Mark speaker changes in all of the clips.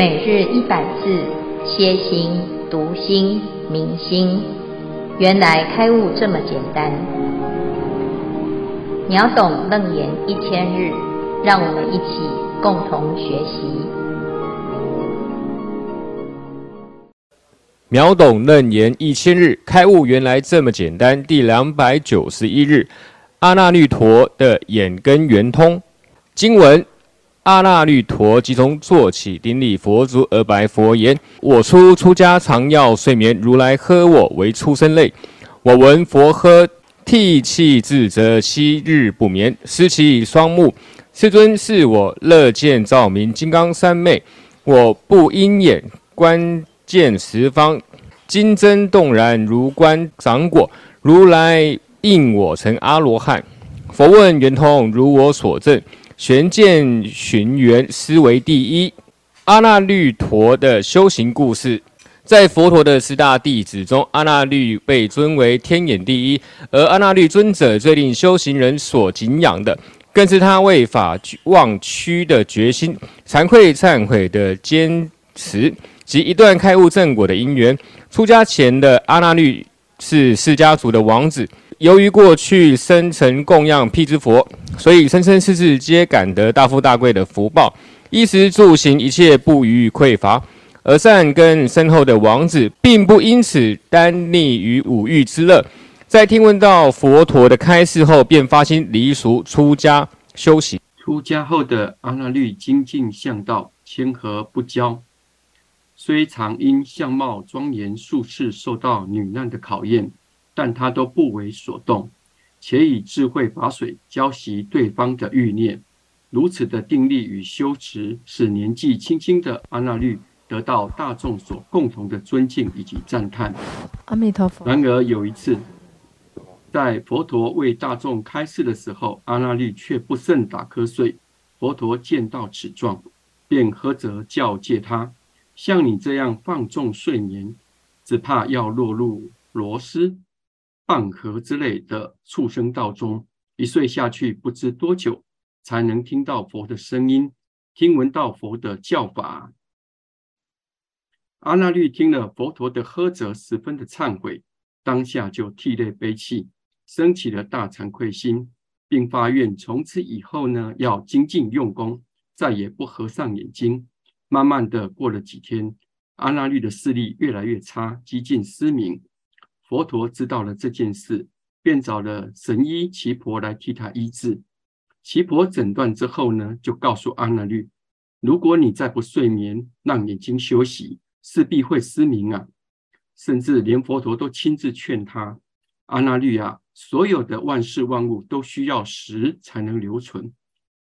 Speaker 1: 每日一百字，歇心、读心、明心，原来开悟这么简单。秒懂楞严一千日，让我们一起共同学习。
Speaker 2: 秒懂楞严一千日，开悟原来这么简单。第两百九十一日，阿那律陀的眼根圆通经文。阿那律陀即从坐起，顶礼佛足而白佛言：“我初出家，常要睡眠，如来喝我为畜生类。我闻佛喝，涕泣自责，七日不眠，失其双目。世尊是我乐见照明金刚三昧，我不应眼观见十方，金针动然如观掌果。如来应我成阿罗汉。佛问圆通，如我所证。”玄见寻源，思维第一。阿那律陀的修行故事，在佛陀的十大弟子中，阿那律被尊为天眼第一。而阿那律尊者最令修行人所敬仰的，更是他为法忘躯的决心、惭愧忏悔的坚持及一段开悟正果的因缘。出家前的阿那律是释迦族的王子。由于过去生曾供养辟支佛，所以生生世世皆感得大富大贵的福报，衣食住行一切不予匮乏。而善根深厚的王子，并不因此耽溺于五欲之乐，在听闻到佛陀的开示后，便发心离俗出家修行。
Speaker 3: 出家后的阿那律精进向道，谦和不骄，虽常因相貌庄严数次受到女难的考验。但他都不为所动，且以智慧把水浇熄对方的欲念。如此的定力与修持，使年纪轻轻的阿那律得到大众所共同的尊敬以及赞叹。
Speaker 4: 阿弥陀佛。
Speaker 3: 然而有一次，在佛陀为大众开示的时候，阿那律却不慎打瞌睡。佛陀见到此状，便呵责教诫他：像你这样放纵睡眠，只怕要落入螺蛳。半河之类的畜生道中，一睡下去，不知多久才能听到佛的声音，听闻到佛的教法。阿那律听了佛陀的呵责，十分的忏悔，当下就涕泪悲泣，生起了大惭愧心，并发愿从此以后呢，要精进用功，再也不合上眼睛。慢慢的过了几天，阿那律的视力越来越差，几近失明。佛陀知道了这件事，便找了神医奇婆来替他医治。奇婆诊断之后呢，就告诉阿那律：如果你再不睡眠，让眼睛休息，势必会失明啊！甚至连佛陀都亲自劝他：阿那律啊，所有的万事万物都需要食才能留存，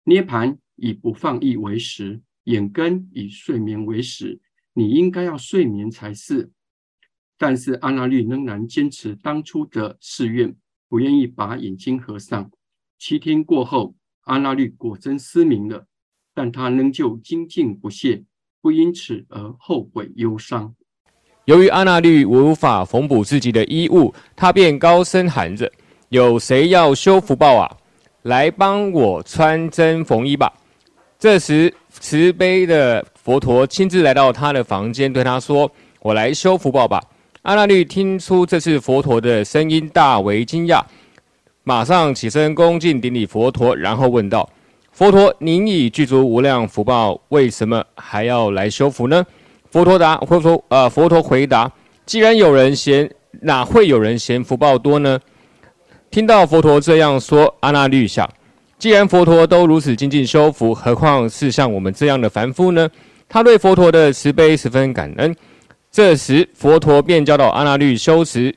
Speaker 3: 涅槃以不放逸为食，眼根以睡眠为食，你应该要睡眠才是。但是阿那律仍然坚持当初的誓愿，不愿意把眼睛合上。七天过后，阿那律果真失明了，但他仍旧精进不懈，不因此而后悔忧伤。
Speaker 2: 由于阿那律无法缝补自己的衣物，他便高声喊着：“有谁要修福报啊？来帮我穿针缝衣吧！”这时，慈悲的佛陀亲自来到他的房间，对他说：“我来修福报吧。”阿那律听出这是佛陀的声音，大为惊讶，马上起身恭敬顶礼佛陀，然后问道：“佛陀，您已具足无量福报，为什么还要来修福呢？”佛陀答：“佛陀，呃，佛陀回答：既然有人嫌，哪会有人嫌福报多呢？”听到佛陀这样说，阿那律想：既然佛陀都如此精进修福，何况是像我们这样的凡夫呢？他对佛陀的慈悲十分感恩。这时，佛陀便教导阿那律修持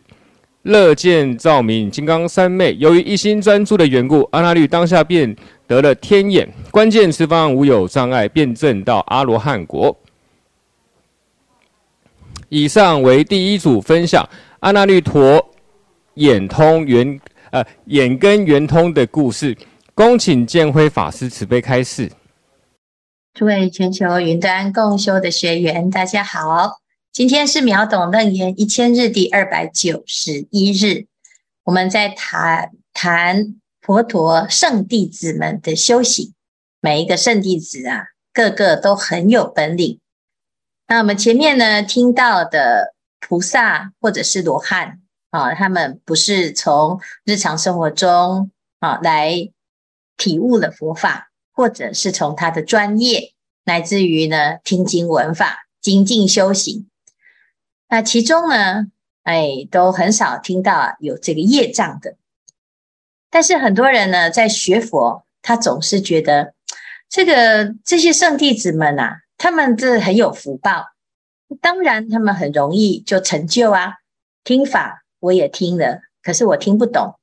Speaker 2: 乐见照明金刚三昧。由于一心专注的缘故，阿那律当下便得了天眼，关键十方无有障碍，便证到阿罗汉国。以上为第一组分享阿那律陀眼通圆呃眼根圆通的故事。恭请建辉法师慈悲开示。
Speaker 1: 诸位全球云端共修的学员，大家好。今天是秒懂楞严一千日第二百九十一日，我们在谈谈佛陀圣弟子们的修行。每一个圣弟子啊，个个都很有本领，那我们前面呢听到的菩萨或者是罗汉啊，他们不是从日常生活中啊来体悟了佛法，或者是从他的专业，乃至于呢听经闻法、精进修行。那其中呢，哎，都很少听到有这个业障的。但是很多人呢在学佛，他总是觉得这个这些圣弟子们啊。他们这很有福报，当然他们很容易就成就啊。听法我也听了，可是我听不懂。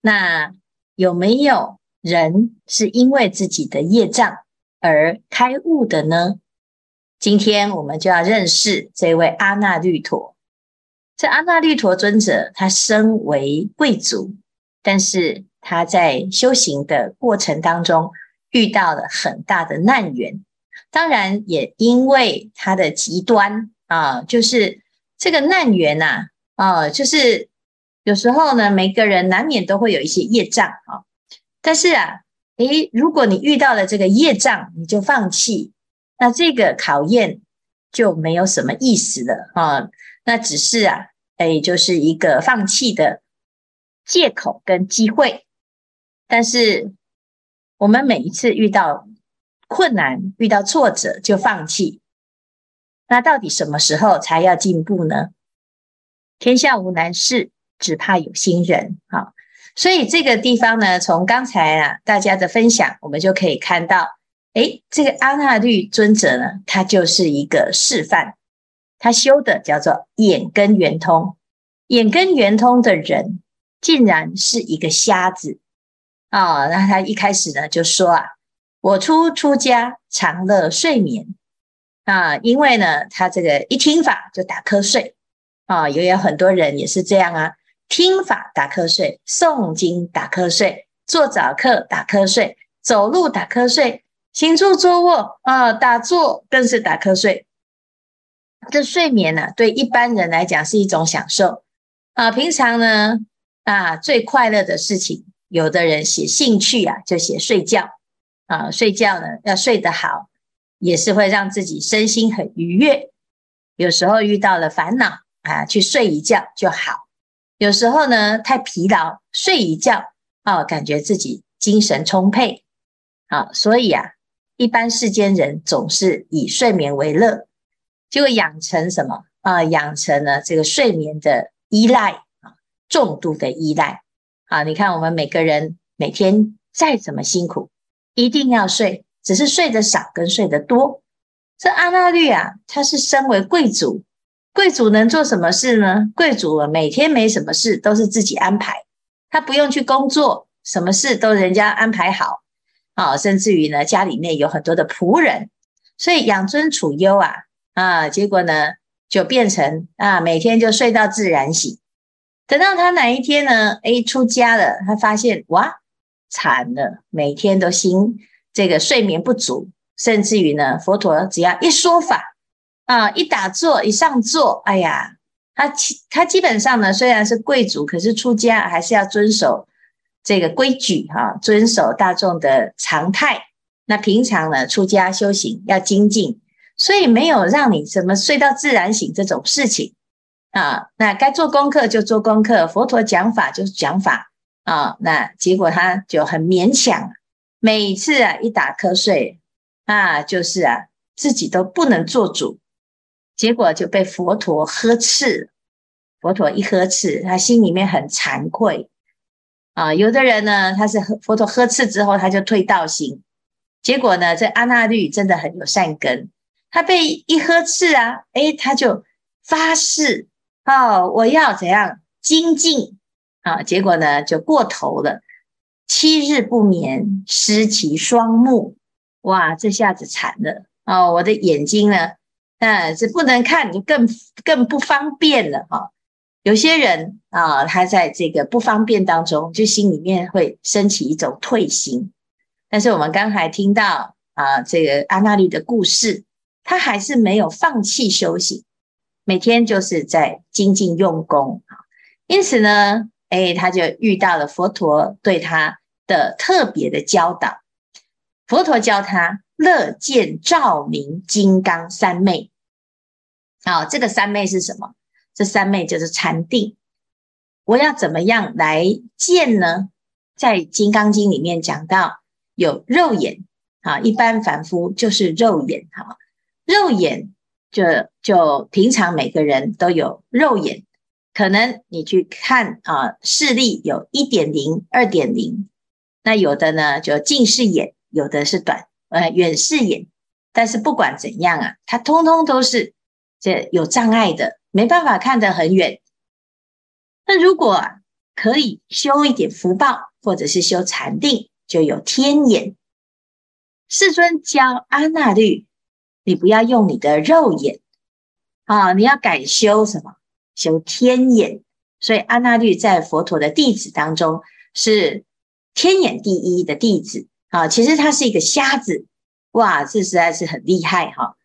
Speaker 1: 那有没有人是因为自己的业障而开悟的呢？今天我们就要认识这位阿那律陀。这阿那律陀尊者，他身为贵族，但是他在修行的过程当中遇到了很大的难缘。当然，也因为他的极端啊，就是这个难缘呐，啊，就是有时候呢，每个人难免都会有一些业障啊。但是啊，诶，如果你遇到了这个业障，你就放弃，那这个考验就没有什么意思了啊。那只是啊，诶，就是一个放弃的借口跟机会。但是我们每一次遇到，困难遇到挫折就放弃，那到底什么时候才要进步呢？天下无难事，只怕有心人。好，所以这个地方呢，从刚才啊大家的分享，我们就可以看到，诶，这个阿那律尊者呢，他就是一个示范，他修的叫做眼根圆通，眼根圆通的人，竟然是一个瞎子啊！那他一开始呢就说啊。我初出家，常乐睡眠啊，因为呢，他这个一听法就打瞌睡啊，也有很多人也是这样啊，听法打瞌睡，诵经打瞌睡，做早课打瞌睡，走路打瞌睡，行住坐卧啊，打坐更是打瞌睡。这睡眠呢、对一般人来讲是一种享受啊，平常呢啊，最快乐的事情，有的人写兴趣啊，就写睡觉。啊，睡觉呢要睡得好，也是会让自己身心很愉悦。有时候遇到了烦恼啊，去睡一觉就好。有时候呢太疲劳，睡一觉啊，感觉自己精神充沛。啊，所以啊，一般世间人总是以睡眠为乐，就会养成什么啊？养成了这个睡眠的依赖啊，重度的依赖。啊，你看我们每个人每天再怎么辛苦。一定要睡，只是睡得少跟睡得多。这阿那律啊，他是身为贵族，贵族能做什么事呢？贵族啊，每天没什么事，都是自己安排，他不用去工作，什么事都人家安排好啊，甚至于呢，家里面有很多的仆人，所以养尊处优啊啊，结果呢，就变成啊，每天就睡到自然醒。等到他哪一天呢，诶，出家了，他发现哇。惨了，每天都心这个睡眠不足，甚至于呢，佛陀只要一说法啊，一打坐，一上座，哎呀，他他基本上呢，虽然是贵族，可是出家还是要遵守这个规矩哈、遵守大众的常态。那平常呢，出家修行要精进，所以没有让你什么睡到自然醒这种事情啊。那该做功课就做功课，佛陀讲法就讲法。啊、那结果他就很勉强，每次啊一打瞌睡啊，就是啊自己都不能做主，结果就被佛陀呵斥。佛陀一呵斥，他心里面很惭愧啊。有的人呢，他是佛陀呵斥之后，他就退道行。结果呢，这阿那律真的很有善根，他被一呵斥啊，诶，他就发誓哦，我要怎样精进。啊，结果呢就过头了，七日不眠，失其双目，哇，这下子惨了哦，我的眼睛呢，那是不能看，你更更不方便了哈。有些人啊，他在这个不方便当中，就心里面会升起一种退心。但是我们刚才听到啊，这个阿那律的故事，他还是没有放弃修行，每天就是在精进用功啊。因此呢。哎，他就遇到了佛陀对他的特别的教导。佛陀教他乐见照明金刚三昧，好，这个三昧是什么？这三昧就是禅定。我要怎么样来见呢？在《金刚经》里面讲到，有肉眼啊，一般凡夫就是肉眼哈，肉眼就就平常每个人都有肉眼，可能你去看啊，视力有一点零、二点零，那有的呢就近视眼，有的是短呃远视眼，但是不管怎样啊，它通通都是这有障碍的，没办法看得很远。那如果可以修一点福报，或者是修禅定，就有天眼。世尊教阿那律，你不要用你的肉眼啊，你要改修什么？修天眼。所以阿那律在佛陀的弟子当中是天眼第一的弟子啊。其实他是一个瞎子，哇，这实在是很厉害哈。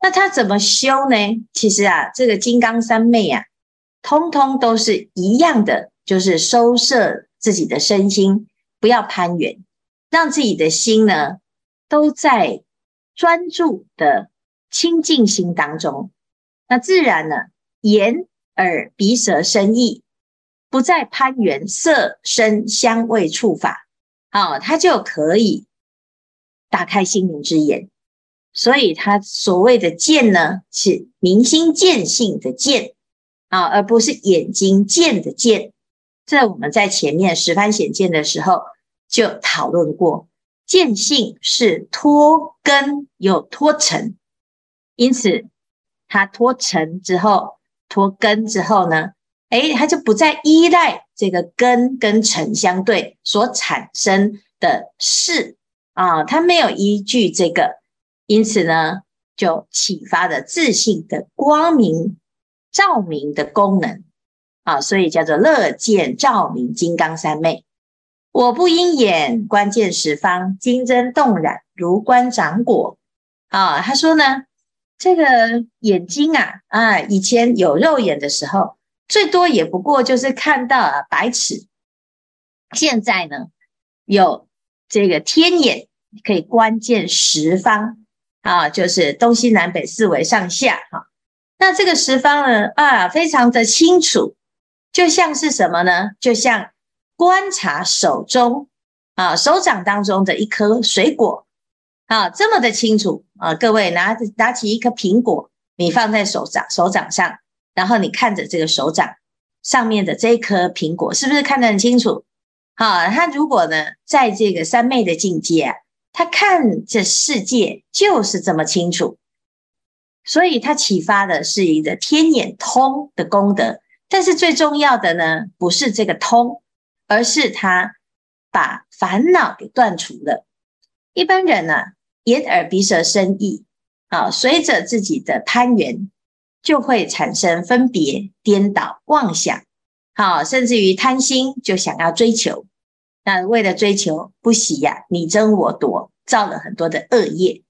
Speaker 1: 那他怎么修呢？其实啊，这个金刚三昧啊。通通都是一样的，就是收摄自己的身心，不要攀缘，让自己的心呢都在专注的清净心当中。那自然呢，眼耳鼻舌身意不再攀缘色声香味触法，哦，他就可以打开心灵之眼。所以他所谓的见呢，是明心见性的见。啊，而不是眼睛见的见。这我们在前面十番显见的时候就讨论过，见性是脱根又脱尘，因此它脱尘之后，脱根之后呢，诶，它就不再依赖这个根跟尘相对所产生的事啊，它没有依据这个，因此呢，就启发了自信的光明。照明的功能啊，所以叫做乐见照明金刚三昧。我不因眼观见十方，金针动染如观掌果啊。他说呢，这个眼睛啊啊，以前有肉眼的时候，最多也不过就是看到啊百尺。现在呢，有这个天眼可以观见十方啊，就是东西南北四维上下哈。那这个十方呢啊，非常的清楚，就像是什么呢？就像观察手中啊，手掌当中的一颗水果啊，这么的清楚啊。各位拿着拿起一颗苹果，你放在手掌手掌上，然后你看着这个手掌上面的这一颗苹果，是不是看得很清楚？好，啊，他如果呢，在这个三昧的境界，他看这世界就是这么清楚。所以他启发的是一个天眼通的功德，但是最重要的呢，不是这个通，而是他把烦恼给断除了。一般人呢、啊，眼耳鼻舌身意啊，随着自己的攀缘，就会产生分别、颠倒、妄想，好，甚至于贪心，就想要追求。那为了追求，不喜呀、你争我夺，造了很多的恶业。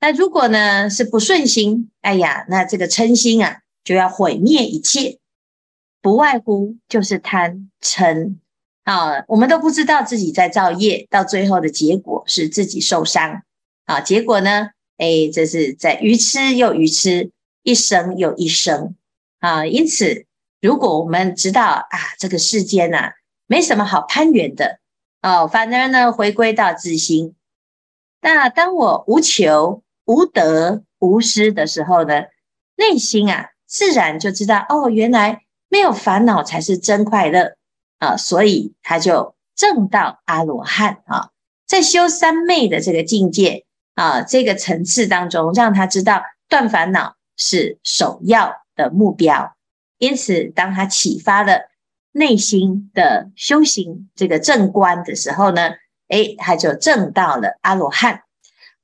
Speaker 1: 那如果呢是不顺心，哎呀，那这个嗔心啊就要毁灭一切，不外乎就是贪嗔啊。我们都不知道自己在造业，到最后的结果是自己受伤啊。结果呢，哎，这是在愚痴又愚痴，一生又一生啊。因此，如果我们知道啊，这个世间呐、啊、没什么好攀援的哦、反而呢回归到自心。那当我无求。无得无失的时候呢，内心啊自然就知道哦，原来没有烦恼才是真快乐啊，所以他就证到阿罗汉啊，在修三昧的这个境界啊，这个层次当中，让他知道断烦恼是首要的目标。因此，当他启发了内心的修行这个正观的时候呢，诶，他就证到了阿罗汉。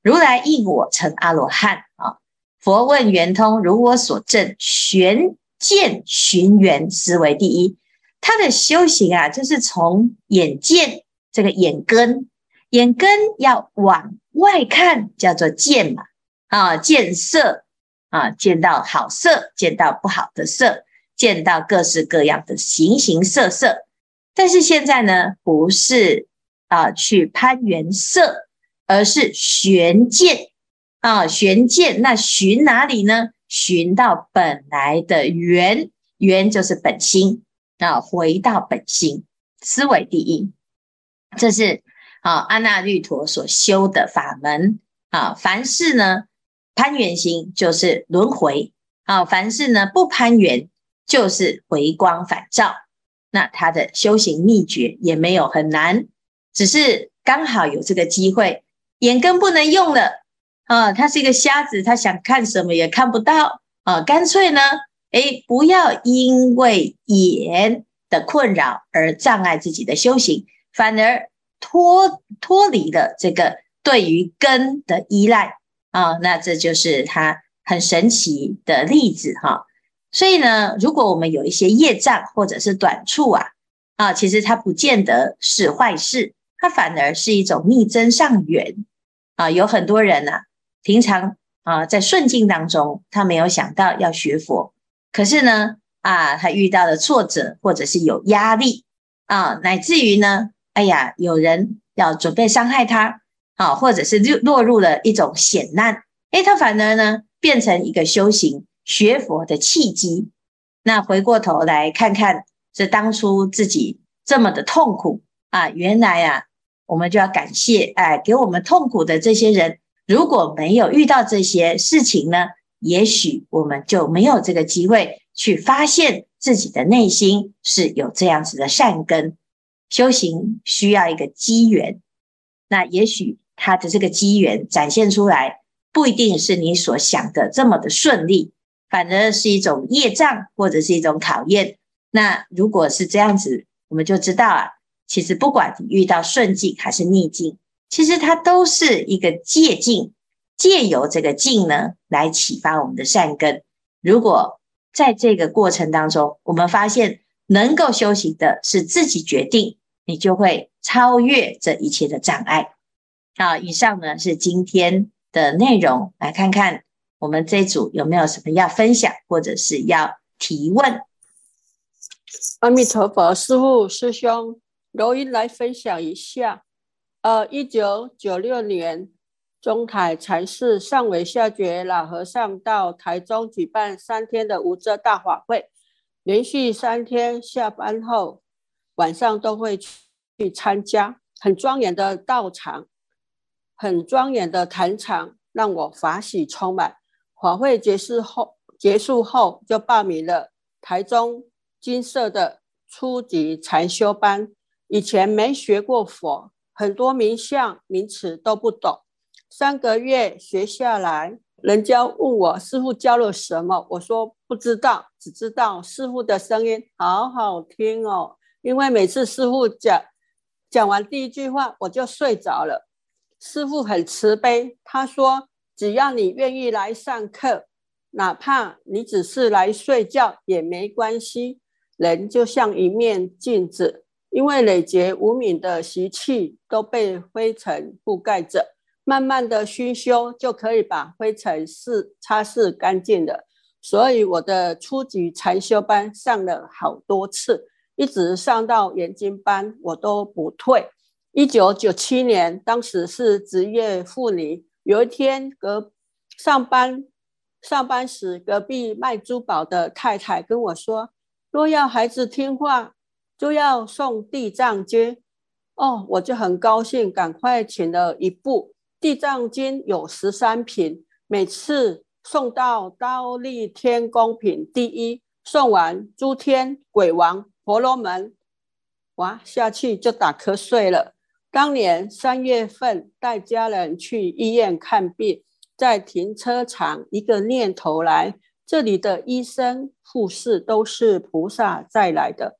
Speaker 1: 如来应我成阿罗汉啊！佛问圆通，如我所证，玄见寻缘，思维第一。他的修行啊，就是从眼见这个眼根，眼根要往外看，叫做见嘛啊，见色啊，见到好色，见到不好的色，见到各式各样的形形色色。但是现在呢，不是啊，去攀缘色。而是寻见啊，寻见那寻哪里呢？寻到本来的源，源就是本心啊，回到本心，思维第一，这是啊阿那律陀所修的法门啊。凡事呢攀缘心就是轮回啊，凡事呢不攀缘就是回光返照。那他的修行秘诀也没有很难，只是刚好有这个机会，眼根不能用了啊！他是一个瞎子，他想看什么也看不到啊！干脆呢，诶，不要因为眼的困扰而障碍自己的修行，反而脱脱离了这个对于根的依赖啊！那这就是他很神奇的例子哈。所以呢，如果我们有一些业障或者是短处啊，啊，其实它不见得是坏事，它反而是一种逆增上缘啊。有很多人呢、啊，平常啊在顺境当中，他没有想到要学佛，可是呢，啊，他遇到了挫折或者是有压力啊，乃至于呢，哎呀，有人要准备伤害他啊，或者是落落入了一种险难，诶，他反而呢变成一个修行。学佛的契机，那回过头来看看，这当初自己这么的痛苦啊，原来啊，我们就要感谢哎，给我们痛苦的这些人，如果没有遇到这些事情呢，也许我们就没有这个机会去发现自己的内心是有这样子的善根。修行需要一个机缘，那也许他的这个机缘展现出来，不一定是你所想的这么的顺利。反而是一种业障，或者是一种考验。那如果是这样子，我们就知道啊，其实不管你遇到顺境还是逆境，其实它都是一个借境，借由这个境呢来启发我们的善根。如果在这个过程当中，我们发现能够修行的是自己决定，你就会超越这一切的障碍。好，以上呢是今天的内容，来看看。我们这组有没有什么要分享，或者是要提问？
Speaker 4: 阿弥陀佛，师父师兄，柔音来分享一下。呃，一九九六年，中台禅寺上尾下觉老和尚到台中举办三天的无遮大法会，连续三天下班后晚上都会去参加，很庄严的道场，很庄严的坛场，让我法喜充满。法会结束后，结束后就报名了台中金色的初级禅修班。以前没学过佛，很多名相名词都不懂。三个月学下来，人家问我师傅教了什么，我说不知道，只知道师傅的声音好好听哦。因为每次师傅讲讲完第一句话，我就睡着了。师傅很慈悲，他说。只要你愿意来上课，哪怕你只是来睡觉也没关系。人就像一面镜子，因为累劫无明的习气都被灰尘覆盖着，慢慢的熏修就可以把灰尘是擦拭干净的。所以我的初级禅修班上了好多次，一直上到研经班，我都不退。一九九七年，当时是职业妇女。有一天，隔上班上班时，隔壁卖珠宝的太太跟我说：“若要孩子听话，就要送地藏经。”哦，我就很高兴，赶快请了一部《地藏经》，有十三品，每次送到忉利天宫品第一，送完诸天鬼王婆罗门，哇，下去就打瞌睡了。当年三月份带家人去医院看病，在停车场一个念头来，这里的医生护士都是菩萨再来的。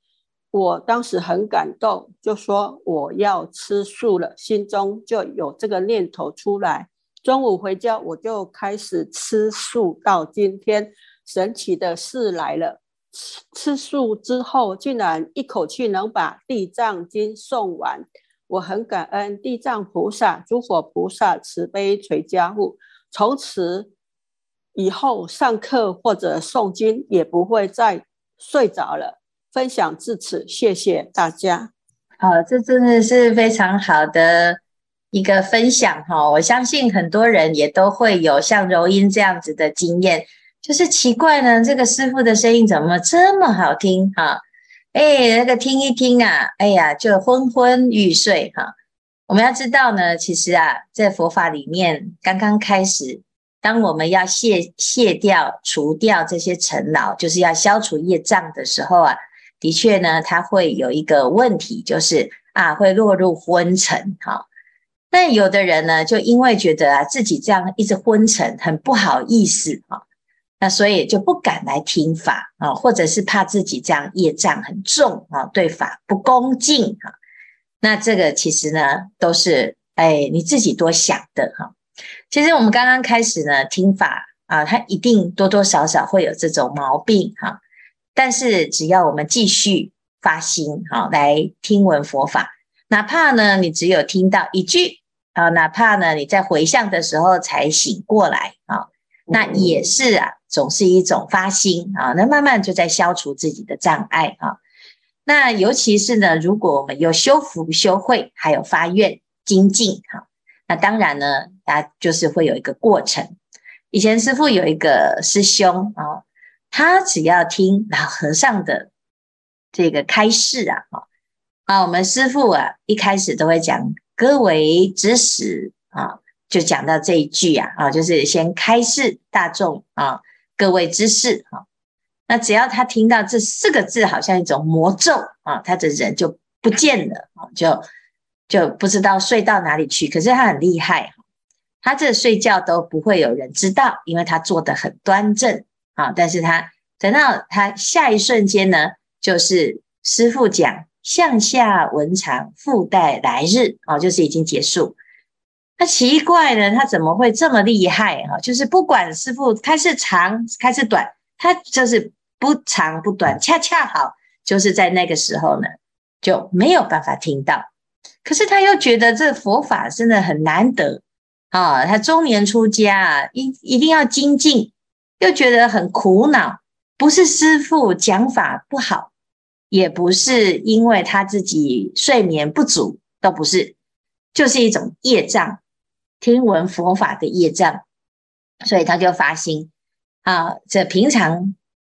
Speaker 4: 我当时很感动，就说我要吃素了，心中就有这个念头出来。中午回家我就开始吃素，到今天神奇的事来了，吃吃素之后竟然一口气能把《地藏经》诵完。我很感恩地藏菩萨、诸佛菩萨慈悲垂加护，从此以后上课或者诵经也不会再睡着了。分享至此，谢谢大家。
Speaker 1: 好，这真的是非常好的一个分享哈！我相信很多人也都会有像柔音这样子的经验。就是奇怪呢，这个师傅的声音怎么这么好听哈？哎，那个听一听啊，哎呀，就昏昏欲睡哈。我们要知道呢，其实啊，在佛法里面刚刚开始，当我们要卸卸掉、除掉这些尘劳，就是要消除业障的时候啊，的确呢，它会有一个问题，就是啊，会落入昏沉哈。但有的人呢，就因为觉得啊，自己这样一直昏沉，很不好意思哈。那所以就不敢来听法啊，或者是怕自己这样业障很重啊，对法不恭敬哈。那这个其实呢，都是哎你自己多想的哈。其实我们刚刚开始呢听法啊，它一定多多少少会有这种毛病哈。但是只要我们继续发心哈，来听闻佛法，哪怕呢你只有听到一句啊，哪怕呢你在回向的时候才醒过来啊，那也是啊。总是一种发心啊，那慢慢就在消除自己的障碍啊。那尤其是呢，如果我们有修福修慧，还有发愿精进哈，那当然呢，啊，就是会有一个过程。以前师父有一个师兄啊，他只要听老和尚的这个开示啊，啊，我们师父啊一开始都会讲各为指使啊，就讲到这一句啊，啊，就是先开示大众啊。各位知识哈，那只要他听到这四个字，好像一种魔咒啊，他的人就不见了啊，就就不知道睡到哪里去。可是他很厉害，他这睡觉都不会有人知道，因为他坐得很端正啊。但是他等到他下一瞬间呢，就是师父讲向下文长，复待来日啊，就是已经结束。那奇怪呢，他怎么会这么厉害哈？就是不管师傅开是长开是短，他就是不长不短，恰恰好就是在那个时候呢，就没有办法听到。可是他又觉得这佛法真的很难得啊，他中年出家，一一定要精进，又觉得很苦恼。不是师傅讲法不好，也不是因为他自己睡眠不足，都不是，就是一种业障。听闻佛法的业障，所以他就发心啊，这平常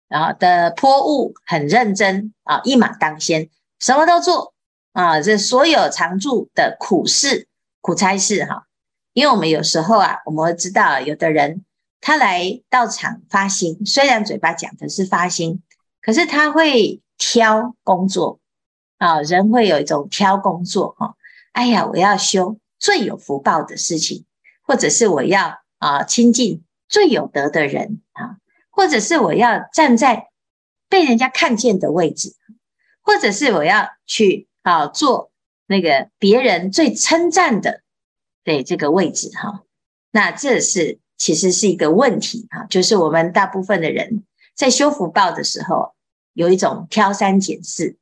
Speaker 1: 啊的泼物很认真啊，一马当先，什么都做啊，这所有常住的苦事、苦差事哈。因为我们有时候啊，我们会知道有的人他来到场发心，虽然嘴巴讲的是发心，可是他会挑工作啊，人会有一种挑工作哈。哎呀，我要修。最有福报的事情，或者是我要啊亲近最有德的人啊，或者是我要站在被人家看见的位置，或者是我要去啊做那个别人最称赞的对这个位置哈，那这是其实是一个问题哈，就是我们大部分的人在修福报的时候有一种挑三拣四，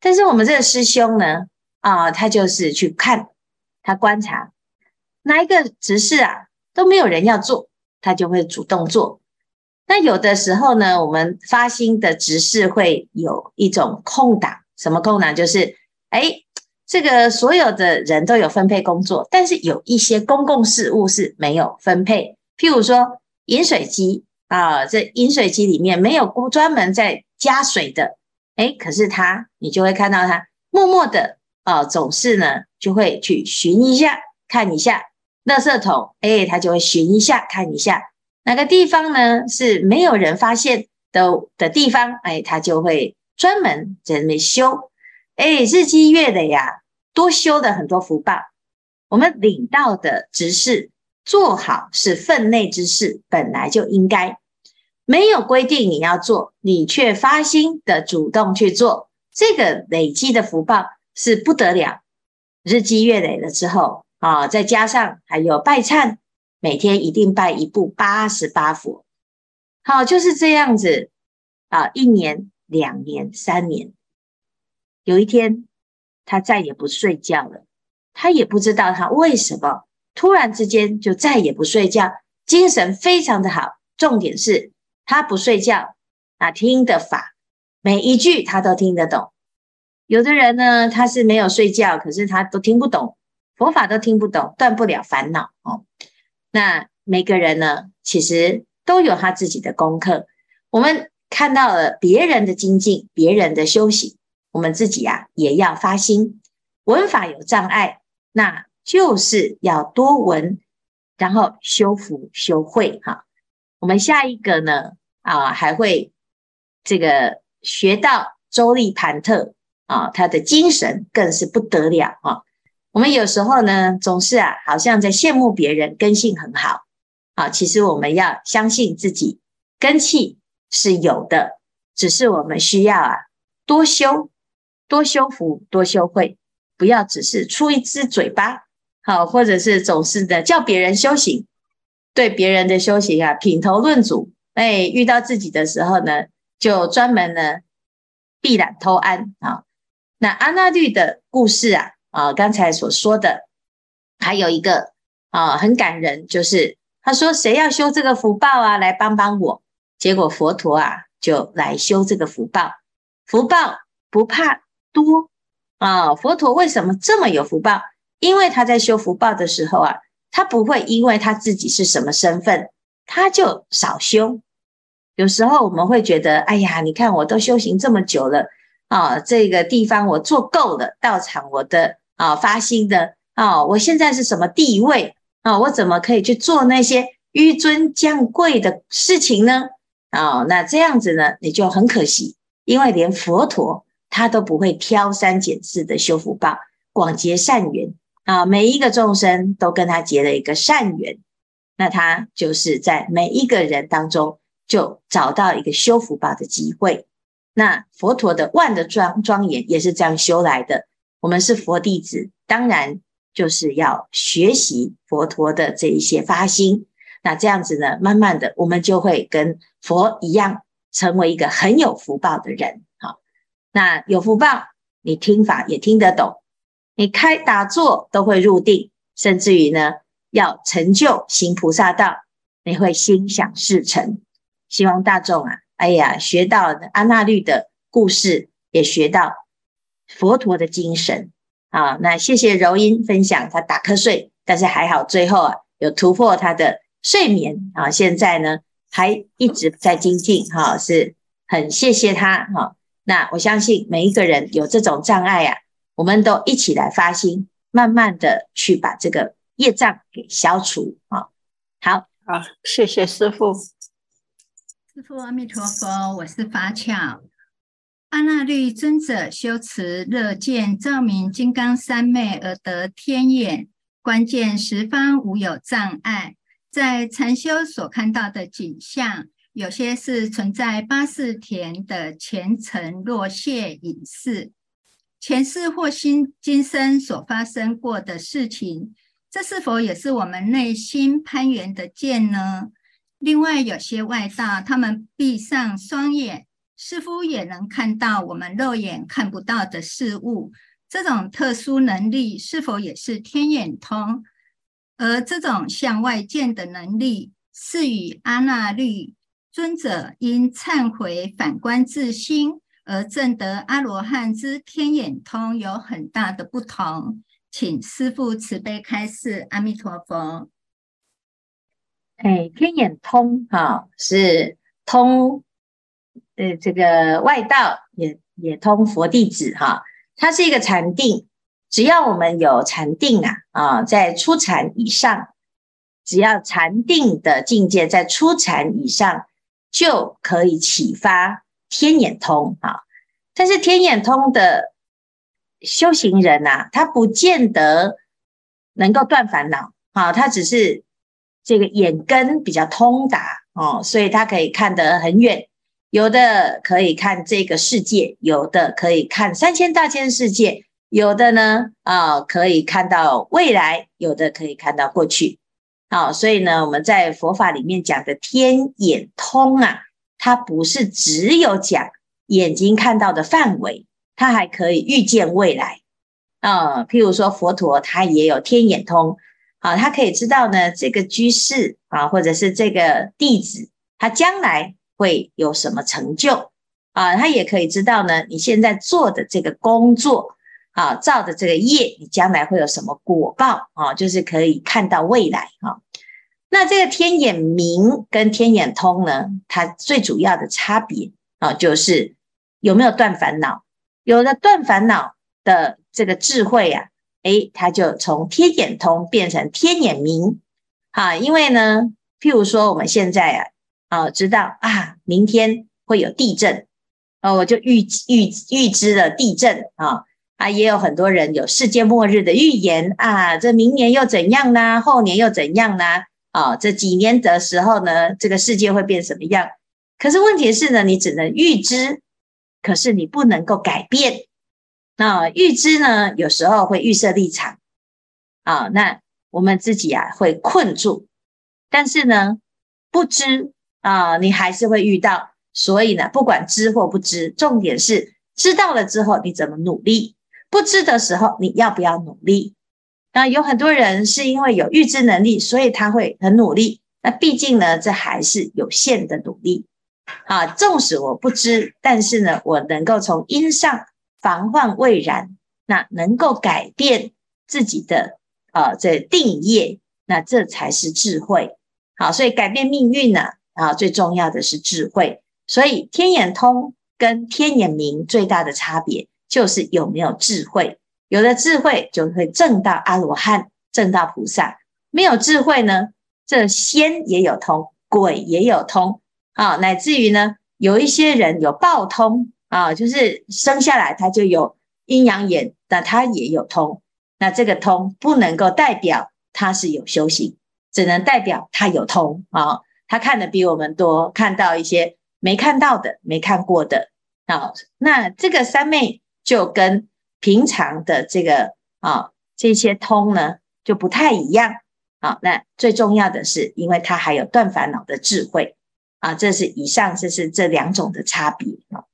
Speaker 1: 但是我们这个师兄呢啊，他就是去看。他观察哪一个执事啊都没有人要做，他就会主动做。那有的时候呢，我们发心的执事会有一种空档，什么空档？就是哎，这个所有的人都有分配工作，但是有一些公共事务是没有分配。譬如说饮水机啊，这饮水机里面没有专门在加水的，哎，可是他你就会看到他默默的。啊、总是呢，就会去寻一下，看一下，垃圾桶，哎，他就会寻一下，看一下，哪个地方呢是没有人发现的的地方，哎，他就会专门在那修，哎，日积月累呀，多修的很多福报。我们领到的执事做好是分内之事，本来就应该，没有规定你要做，你却发心的主动去做，这个累积的福报。是不得了，日积月累了之后啊，再加上还有拜忏，每天一定拜一部八十八佛，好，就是这样子啊，一年、两年、三年，有一天他再也不睡觉了，他也不知道他为什么突然之间就再也不睡觉，精神非常的好，重点是他不睡觉啊，听的法每一句他都听得懂。有的人呢，他是没有睡觉，可是他都听不懂佛法，都听不懂，断不了烦恼哦。那每个人呢，其实都有他自己的功课。我们看到了别人的精进，别人的修行，我们自己啊也要发心。闻法有障碍，那就是要多闻，然后修福修慧哈。我们下一个呢啊，还会这个学到周利盘特啊，他的精神更是不得了啊。我们有时候呢，总是啊，好像在羡慕别人根性很好啊。其实我们要相信自己根气。是有的，只是我们需要啊，多修、多修福、多修慧，不要只是出一只嘴巴，好，或者是总是的叫别人修行，对别人的修行啊品头论足，哎，遇到自己的时候呢，就专门呢避懒偷安啊。那阿那律的故事啊，啊，刚才所说的还有一个啊，很感人，就是他说谁要修这个福报啊，来帮帮我。结果佛陀啊，就来修这个福报，福报不怕多啊。佛陀为什么这么有福报？因为他在修福报的时候啊，他不会因为他自己是什么身份，他就少修。有时候我们会觉得，哎呀，你看我都修行这么久了啊，这个地方我做够了，道场我的啊发心的啊，我现在是什么地位啊？我怎么可以去做那些紆尊降贵的事情呢？啊，那这样子呢，你就很可惜，因为连佛陀他都不会挑三拣四的修福报，广结善缘啊，每一个众生都跟他结了一个善缘，那他就是在每一个人当中就找到一个修福报的机会。那佛陀的万的庄庄严也是这样修来的。我们是佛弟子，当然就是要学习佛陀的这一些发心。那这样子呢，慢慢的，我们就会跟佛一样，成为一个很有福报的人。好，那有福报，你听法也听得懂，你开打坐都会入定，甚至于呢，要成就行菩萨道，你会心想事成。希望大众啊，哎呀，学到阿那律的故事，也学到佛陀的精神。啊，那谢谢柔音分享，他打瞌睡，但是还好，最后啊，有突破他的。睡眠啊，现在呢还一直在精进哈，是很谢谢他哈。那我相信每一个人有这种障碍啊，我们都一起来发心，慢慢的去把这个业障给消除啊。好，
Speaker 4: 好，谢谢师父。
Speaker 5: 师父阿弥陀佛，我是法巧。阿那律尊者修持乐见照明金刚三昧而得天眼，观见十方无有障碍。在禅修所看到的景象，有些是存在八识田的前尘落谢隐士，前世或今今生所发生过的事情，这是否也是我们内心攀缘的见呢？另外，有些外道，他们闭上双眼，似乎也能看到我们肉眼看不到的事物，这种特殊能力是否也是天眼通？而这种向外见的能力，是与阿那律尊者因忏悔反观自心而证得阿罗汉之天眼通有很大的不同。请师父慈悲开示。阿弥陀佛。
Speaker 1: 哎，天眼通哈是通，呃，这个外道也也通佛弟子哈，它是一个禅定。只要我们有禅定啊，啊，在初禅以上，只要禅定的境界在初禅以上，就可以启发天眼通啊。但是天眼通的修行人呐，他不见得能够断烦恼啊，他只是这个眼根比较通达哦，所以他可以看得很远，有的可以看这个世界，有的可以看三千大千世界。有的呢，啊，可以看到未来；有的可以看到过去。啊，所以呢，我们在佛法里面讲的天眼通啊，它不是只有讲眼睛看到的范围，它还可以预见未来。啊，譬如说佛陀他也有天眼通，啊，他可以知道呢这个居士啊，或者是这个弟子，他将来会有什么成就啊，他也可以知道呢你现在做的这个工作。啊，造的这个业，你将来会有什么果报啊？就是可以看到未来啊。那这个天眼明跟天眼通呢，它最主要的差别啊，就是有没有断烦恼。有了断烦恼的这个智慧啊，诶，它就从天眼通变成天眼明。啊，因为呢，譬如说我们现在啊，啊，知道啊，明天会有地震，啊，我就预预预知了地震啊。啊，也有很多人有世界末日的预言啊，这明年又怎样呢？后年又怎样呢？啊，这几年的时候呢，这个世界会变什么样？可是问题是呢，你只能预知，可是你不能够改变。那预知呢，有时候会预设立场啊，那我们自己啊会困住。但是呢，不知啊，你还是会遇到。所以呢，不管知或不知，重点是知道了之后你怎么努力。不知的时候，你要不要努力？那有很多人是因为有预知能力，所以他会很努力。那毕竟呢，这还是有限的努力啊。纵使我不知，但是呢，我能够从因上防患未然，那能够改变自己的呃这定业，那这才是智慧。好，所以改变命运呢啊，最重要的是智慧。所以天眼通跟天眼明最大的差别。就是有没有智慧，有了智慧就会证到阿罗汉，证到菩萨。没有智慧呢，这仙也有通，鬼也有通啊，乃至于呢，有一些人有报通啊，就是生下来他就有阴阳眼，那他也有通。那这个通不能够代表他是有修行，只能代表他有通啊。他看的比我们多，看到一些没看到的、没看过的啊。那这个三昧。就跟平常的这个啊这些通呢就不太一样啊。那最重要的是，因为他还有断烦恼的智慧啊。这是以上，这是这两种的差别啊。